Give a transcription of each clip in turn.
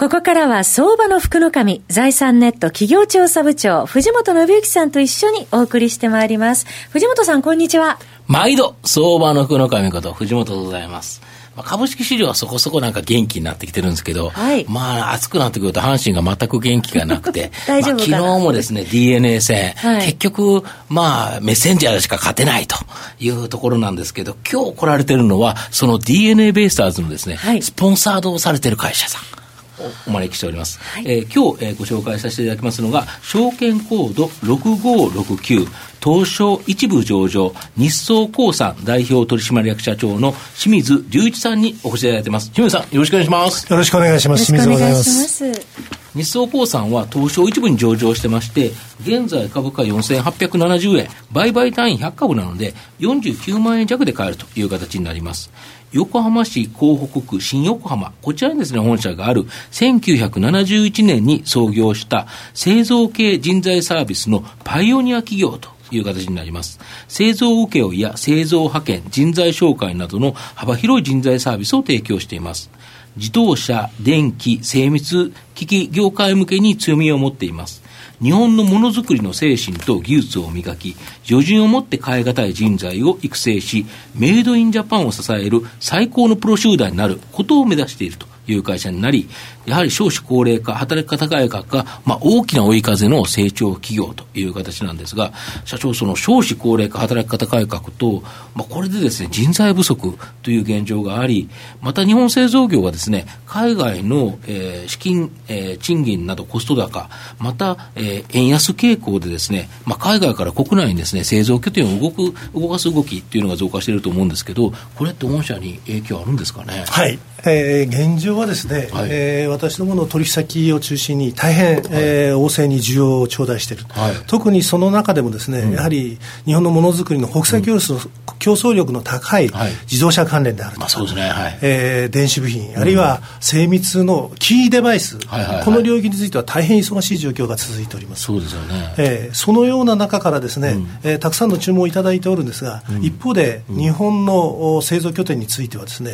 ここからは相場の福の神、財産ネット企業調査部長、藤本信之さんと一緒にお送りしてまいります。藤本さん、こんにちは。毎度、相場の福の神こと、藤本でございます。まあ、株式市場はそこそこなんか元気になってきてるんですけど、はい、まあ、暑くなってくると阪神が全く元気がなくて、大丈夫まあ、昨日もですね、DNA 戦、はい、結局、まあ、メッセンジャーでしか勝てないというところなんですけど、今日来られてるのは、その DNA ベイスターズのですね、はい、スポンサードをされてる会社さん。お招きしております。はい、えー、今日、えー、ご紹介させていただきますのが、証券コード6569、東証一部上場、日総興産代表取締役社長の清水隆一さんにお越しいただいてます。清水さん、よろしくお願いします。よろしくお願いします。清水でございます。日総興産は東証一部に上場してまして、現在株価4870円、売買単位100株なので、49万円弱で買えるという形になります。横浜市港北区新横浜、こちらにですね、本社がある1971年に創業した製造系人材サービスのパイオニア企業という形になります。製造請負や製造派遣、人材紹介などの幅広い人材サービスを提供しています。自動車、電気、精密機器業界向けに強みを持っています。日本のものづくりの精神と技術を磨き、余人をもって変え難い人材を育成し、メイドインジャパンを支える最高のプロ集団になることを目指しているという会社になり、やはり少子高齢化、働き方改革が、まあ、大きな追い風の成長企業という形なんですが、社長、その少子高齢化、働き方改革と、まあ、これでですね、人材不足という現状があり、また日本製造業はですね、海外の、えー、資金、えー、賃金などコスト高、また、えー、円安傾向でですね、まあ、海外から国内にですね、製造拠点を動く、動かす動きっていうのが増加していると思うんですけど、これって御社に影響あるんですかね？はい。えー、現状はですね、はい、えー、私どもの取引先を中心に大変、はい、えー、旺盛に需要を頂戴している、はい、特にその中でもですね、うん、やはり日本のものづくりの国際競争,、うん、競争力の高い自動車関連であると。か、まあそうですねはい。えー、電子部品、あるいは精密のキーデバイス、はいはいはい、この領域については大変忙しい状況が続いております。そうですよね、えー、そのような中からですね、うん、えー、たくさんの注文をいただいておるんですが、うん、一方で日本の製造拠点についてはですね、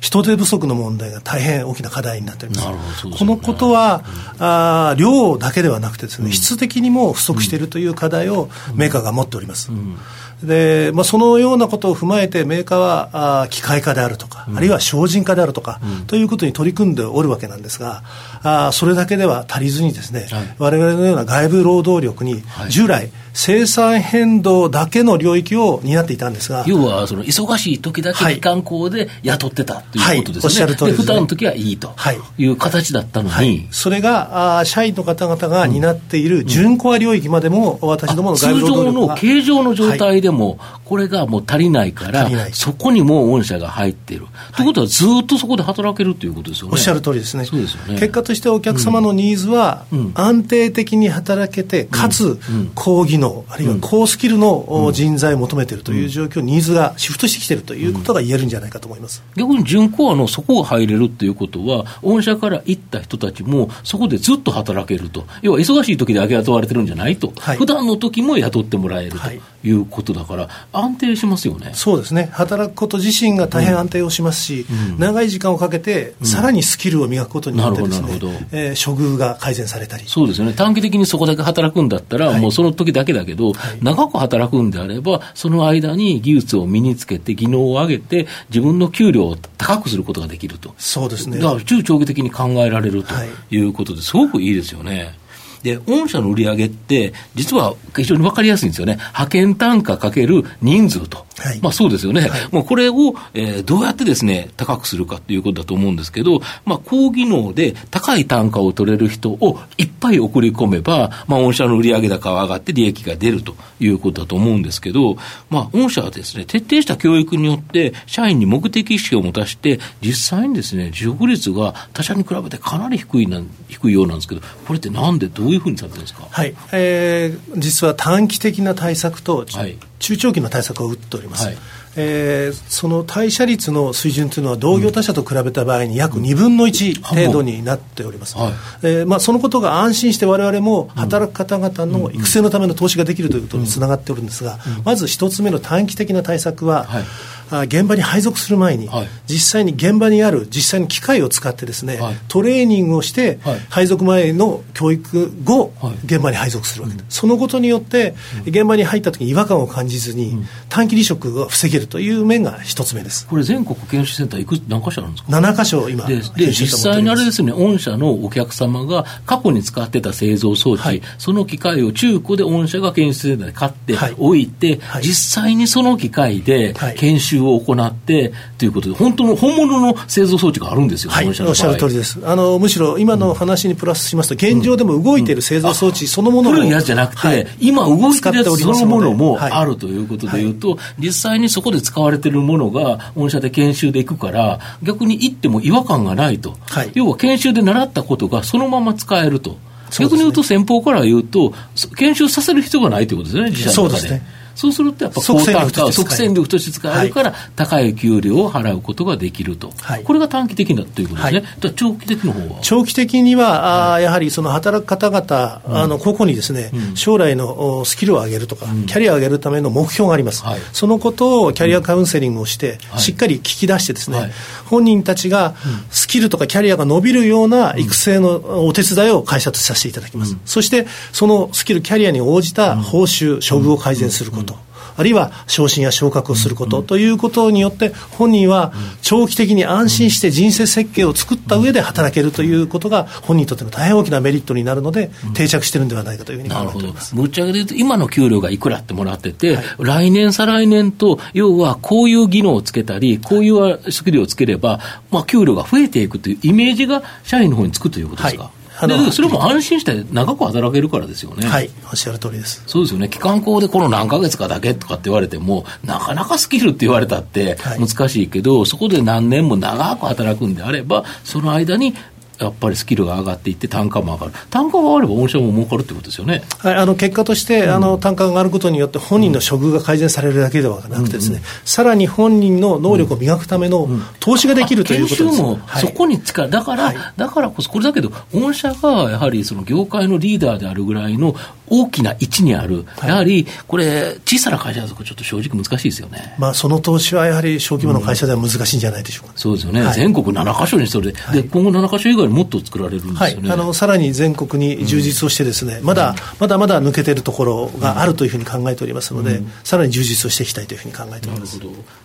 人手不足の問題が大変大きな課題になっております。このことは、うん、あ量だけではなくてですね、うん、質的にも不足しているという課題をメーカーが持っております。でまあ、そのようなことを踏まえて、メーカーはあ機械化であるとか、あるいは精進化であるとか、ということに取り組んでおるわけなんですが、あそれだけでは足りずにですね、われわれのような外部労働力に従来、はい生産変動だけの領域を担っていたんですが要はその忙しい時だけ機関校で雇ってたということですね、はい、おっしゃる通りで、ね、負担の時はいいとい。う形だったのに、はい、それがあ社員の方々が担っている準コア領域までも、私どもの外部労働力が通常の形状の状態でも、これがもう足りないから、そこにも御社が入っている、ということは、ずっとそこで働けるということですよね。おっしゃる通りですね。そうですよね。結果としてお客様のニーズは、安定的に働けて、かつ、高技能、あるいは高スキルの人材を求めているという状況、ニーズがシフトしてきているということが言えるんじゃないかと思います。逆に準コアのそこが入れるということは、御社から行った人たちも、そこでずっと働けると、要は忙しい時で雇われてるんじゃないと、はい、普段の時も雇ってもらえるとい。うことだから、安定しますよね。そうですね、働くこと自身が大変安定をしますし、うん、長い時間をかけて、さらにスキルを磨くことによってですね、えー、処遇が改善されたり。そうですよね、短期的にそこだけ働くんだったら、はい、もうその時だけだけど、はい、長く働くんであれば、その間に技術を身につけて、技能を上げて、自分の給料を高くすることができると。そうですね。だから中長期的に考えられるということですごくいいですよね。で、御社の売り上げって、実は非常に分かりやすいんですよね。派遣単価かける人数と。はい、まあそうですよね。はい、もうこれを、えー、どうやってですね、高くするかということだと思うんですけど、まあ高技能で高い単価を取れる人をいっぱい送り込めば、まあ御社の売上高は上がって利益が出るということだと思うんですけど、まあ御社はですね、徹底した教育によって、社員に目的意識を持たして、実際にですね、持続率が他社に比べてかなり低いな、低いようなんですけど、これってなんでどういうふうにされてるんですか？はい、えー、実は短期的な対策と、はい中長期の対策を打っております。はい。えー、その退社率の水準というのは同業他社と比べた場合に約2分の1程度になっております、はい、えー、まあ、そのことが安心してわれわれも働く方々の育成のための投資ができるということにつながっておるんですが、まず一つ目の短期的な対策は、はい現場に配属する前に、はい、実際に現場にある実際に機械を使ってですね、はい、トレーニングをして、はい、配属前の教育後、現場に配属するわけです、うん、そのことによって、現場に入った時に違和感を感じずに、うん、短期離職が防げるという面が一つ目です。これ全国研修センターいく何箇所あるんですか？7箇所今でで実際にあれですね。御社のお客様が過去に使ってた製造装置、その機械を中古で御社が研修センターで買って置い。て、実際にその機械で研修を行ってということで、本当の本物の製造装置があるんですよ、はい、おっしゃる通りです。あのむしろ今の話にプラスしますと、現状でも動いている製造装置そのものも、古いやつじゃなくて、はい、今動いてるやつそのものもあるということでいうと、実際にそこで使われているものが、御社で研修でいくから、逆に行っても違和感がないと、要は研修で習ったことがそのまま使えると。逆に言うと、先方から言うと、研修させる必要がないということですね、自社の中で。そうするとやっぱ高単価、即戦力として使えるから、高い給料を払うことができると、はい、これが短期的だということですね、はい、長期的の方は？長期的には、あやはりその働く方々、あの個々にですね、うん、将来のスキルを上げるとか、うん、キャリアを上げるための目標があります、はい、そのことをキャリアカウンセリングをして、しっかり聞き出してですね、本人たちがスキルとかキャリアが伸びるような育成のお手伝いを会社とさせていただきます、そしてそのスキル、キャリアに応じた報酬、処遇を改善すること。あるいは昇進や昇格をすること、ということによって、本人は長期的に安心して人生設計を作った上で働けるということが、本人にとっての大変大きなメリットになるので、定着してるんではないかというふうに考えております。ぶっちゃけで言うと、今の給料がいくらってもらってて、はい、来年、再来年と、要はこういう技能をつけたり、こういうスキルをつければ、まあ、給料が増えていくというイメージが社員の方につくということですか？はいでそれも安心して長く働けるからですよね。はい、おっしゃる通りです。そうですよね。期間校でこの何ヶ月かだけとかって言われても、なかなかスキルって言われたって難しいけど、はい、そこで何年も長く働くんであれば、その間にやっぱりスキルが上がっていって、単価も上がる、単価が上がれば、御社も儲かるってことですよね、はい、あの結果として、うん、あの単価が上がることによって、本人の処遇が改善されるだけではなくてですね、うん。うん、さらに本人の能力を磨くための投資ができる、ということです、もそこに使う、だから、はい、だからこそ、これだけど、御社がやはりその業界のリーダーであるぐらいの大きな位置にある、やはりこれ、小さな会社だと、ちょっと正直難しいですよね、まあ、その投資はやはり小規模の会社では難しいんじゃないでしょうか、うん、そうですよね、はい、全国7か所にそれで、で今後7か所以外にもっと作られるんですよね、はい、あのさらに全国に充実をしてですね、うん、まだまだまだ抜けてるところがあるというふうに考えておりますので、うん、さらに充実をしていきたいというふうに考えております。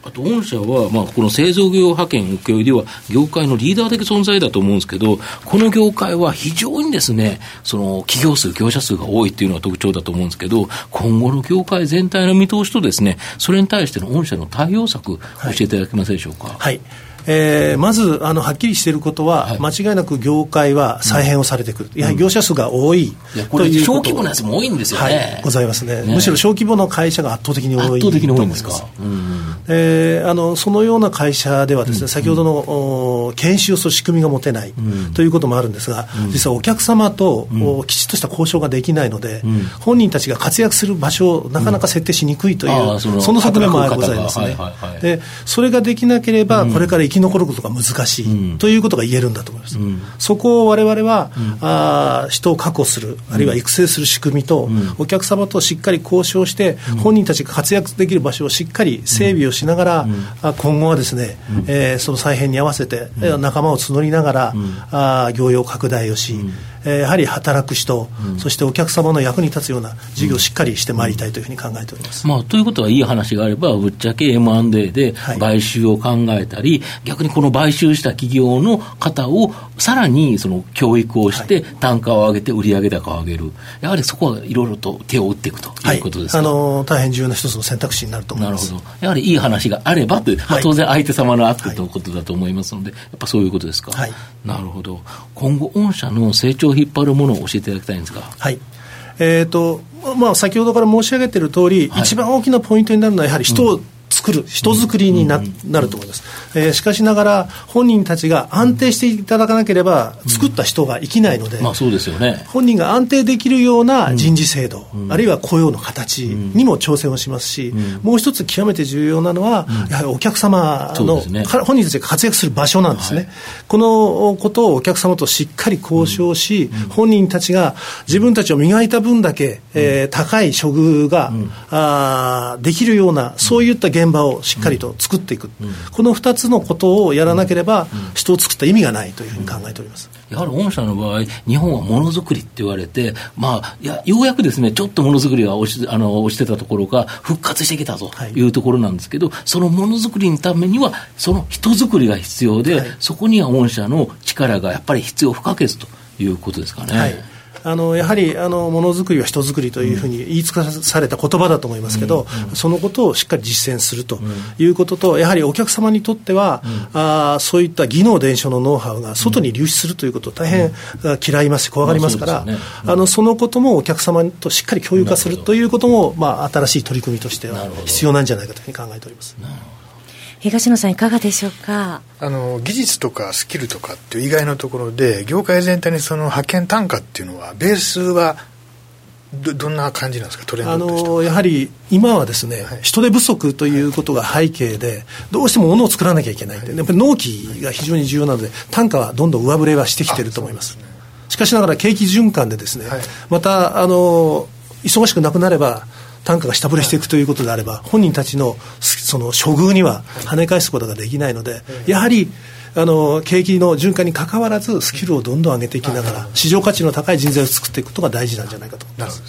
あと御社は、まあ、この製造業派遣請負では、業界のリーダー的存在だと思うんですけど、この業界は非常にですね、その企業数、業者数が多いっていうのが特徴だと思うんですけど、今後の業界全体の見通しとですね、それに対しての御社の対応策、教えていただけませんでしょうか？はい、はいえー、まずあのはっきりしていることは、はい、間違いなく業界は再編をされてくる、うん、やはり業者数が多い、うん、という小規模なやつも多いんですよね、はい、ございますね、ね、むしろ小規模の会社が圧倒的に多い圧倒的に多いんですか、うん、えー、あのそのような会社ではですね、先ほどの、うん、研修する仕組みが持てない、ということもあるんですが、実はお客様と、きちっとした交渉ができないので、本人たちが活躍する場所をなかなか設定しにくいという、その側面もございますね、でそれができなければ、これから生き残ることが難難しい、ということが言えるんだと思います、そこをわれわれは、あ人を確保する、あるいは育成する仕組みと、お客様としっかり交渉して、本人たちが活躍できる場所をしっかり整備をしながら、あ今後はですね、えー、その再編に合わせて、仲間を募りながら、あ業用拡大をし、えー、やはり働く人、うん、そしてお客様の役に立つような事業をしっかりしてまいりたいというふうに考えております、まあ、ということは、いい話があれば、ぶっちゃけ M&A で買収を考えたり、はい、逆にこの買収した企業の方をさらにその教育をして、単価を上げて、売上高を上げる、やはりそこはいろいろと手を打っていくということですか、はい、あの大変重要な一つの選択肢になると思います。なるほど、やはりいい話があればとい。う、まあ、当然、相手様のあってということだと思いますので、やっぱそういうことですか？はい、なるほど。今後、御社の成長を引っ張るものを教えていただきたいんですが。はいえーとまあ、先ほどから申し上げている通り、はい、一番大きなポイントになるのは、やはり人を作る、人作りにな,、なると思います、えー、しかしながら、本人たちが安定していただかなければ、作った人が生きないので、まあそうですよね、本人が安定できるような人事制度、あるいは雇用の形にも挑戦をしますし、もう一つ極めて重要なのは、やはりお客様の、ね、本人たちが活躍する場所なんですね、はい、このことをお客様としっかり交渉し、本人たちが自分たちを磨いた分だけ、えー、高い処遇が、あできるような、そういった現場をしっかりと作っていく、この2つのことをやらなければ、人を作った意味がないというふうに考えております。やはり御社の場合、日本はものづくりって言われて、まあ、いやようやくですね、ちょっとものづくりが押しあの押してたところが復活してきたとい。うところなんですけど、はい、そのものづくりのためには、その人づくりが必要で、はい、そこには御社の力がやっぱり必要不可欠ということですかね。はいあのやはりあのものづくりは人づくりというふうに言い尽かされた言葉だと思いますけど、うん、そのことをしっかり実践するということと、やはりお客様にとっては、うん、あそういった技能伝承のノウハウが外に流出するということを大変嫌いますし、怖がりますから、あのそのこともお客様としっかり共有化するということも、まあ、新しい取り組みとしては必要なんじゃないかというふうに考えております。東野さんいかがでしょうか？あの技術とかスキルとかっていう以外のところで業界全体にその派遣単価っていうのはベースはどどんな感じなんですか？トレンドあのやはり今はですね、はい、人手不足ということが背景でどうしても物を作らなきゃいけない、はい、やっぱり納期が非常に重要なので単価はどんどん上振れはしてきてると思います、ね、しかしながら景気循環でですね、はい、またあの忙しくなくなれば単価が下振れしていくということであれば、本人たちのその処遇には跳ね返すことができないので、やはりあの景気の循環にかかわらず、スキルをどんどん上げていきながら、市場価値の高い人材を作っていくことが大事なんじゃないかと思います。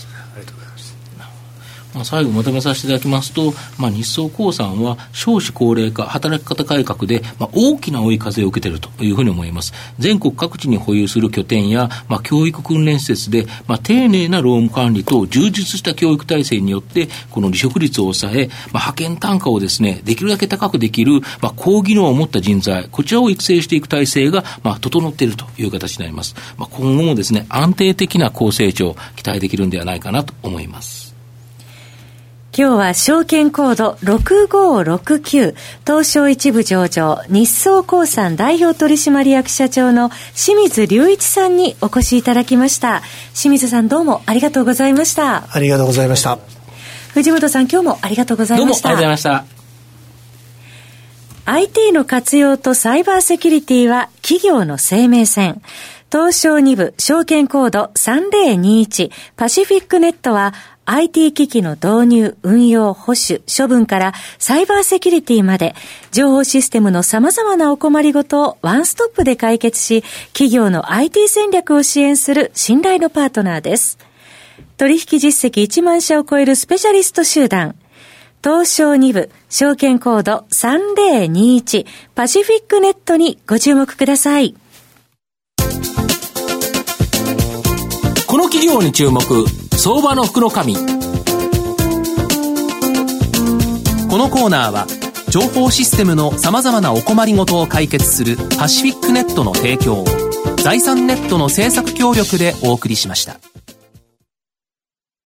まあ、最後まとめさせていただきますと、まあ、日総興産は少子高齢化、働き方改革で、まあ、大きな追い風を受けているというふうに思います。全国各地に保有する拠点や、まあ、教育訓練施設で、まあ、丁寧な労務管理と充実した教育体制によって、この離職率を抑え、まあ、派遣単価をですね、できるだけ高くできる、まあ、高技能を持った人材、こちらを育成していく体制が、まあ、整っているという形になります。まあ、今後もですね、安定的な高成長、期待できるんではないかなと思います。今日は証券コード6569東証一部上場日総興産代表取締役社長の清水隆一さんにお越しいただきました。清水さんどうもありがとうございました。ありがとうございました。藤本さん今日もありがとうございました。どうもありがとうございました。IT の活用とサイバーセキュリティは企業の生命線。東証2部証券コード3021パシフィックネットは IT 機器の導入、運用、保守、処分からサイバーセキュリティまで、情報システムの様々なお困りごとをワンストップで解決し、企業の IT 戦略を支援する信頼のパートナーです。取引実績1万社を超えるスペシャリスト集団、東証2部、証券コード3021パシフィックネットにご注目ください。この企業に注目相場の福のこのコーナーは情報システムのさまざまなお困りごとを解決するパシフィックネットの提供を財産ネットの政策協力でお送りしました。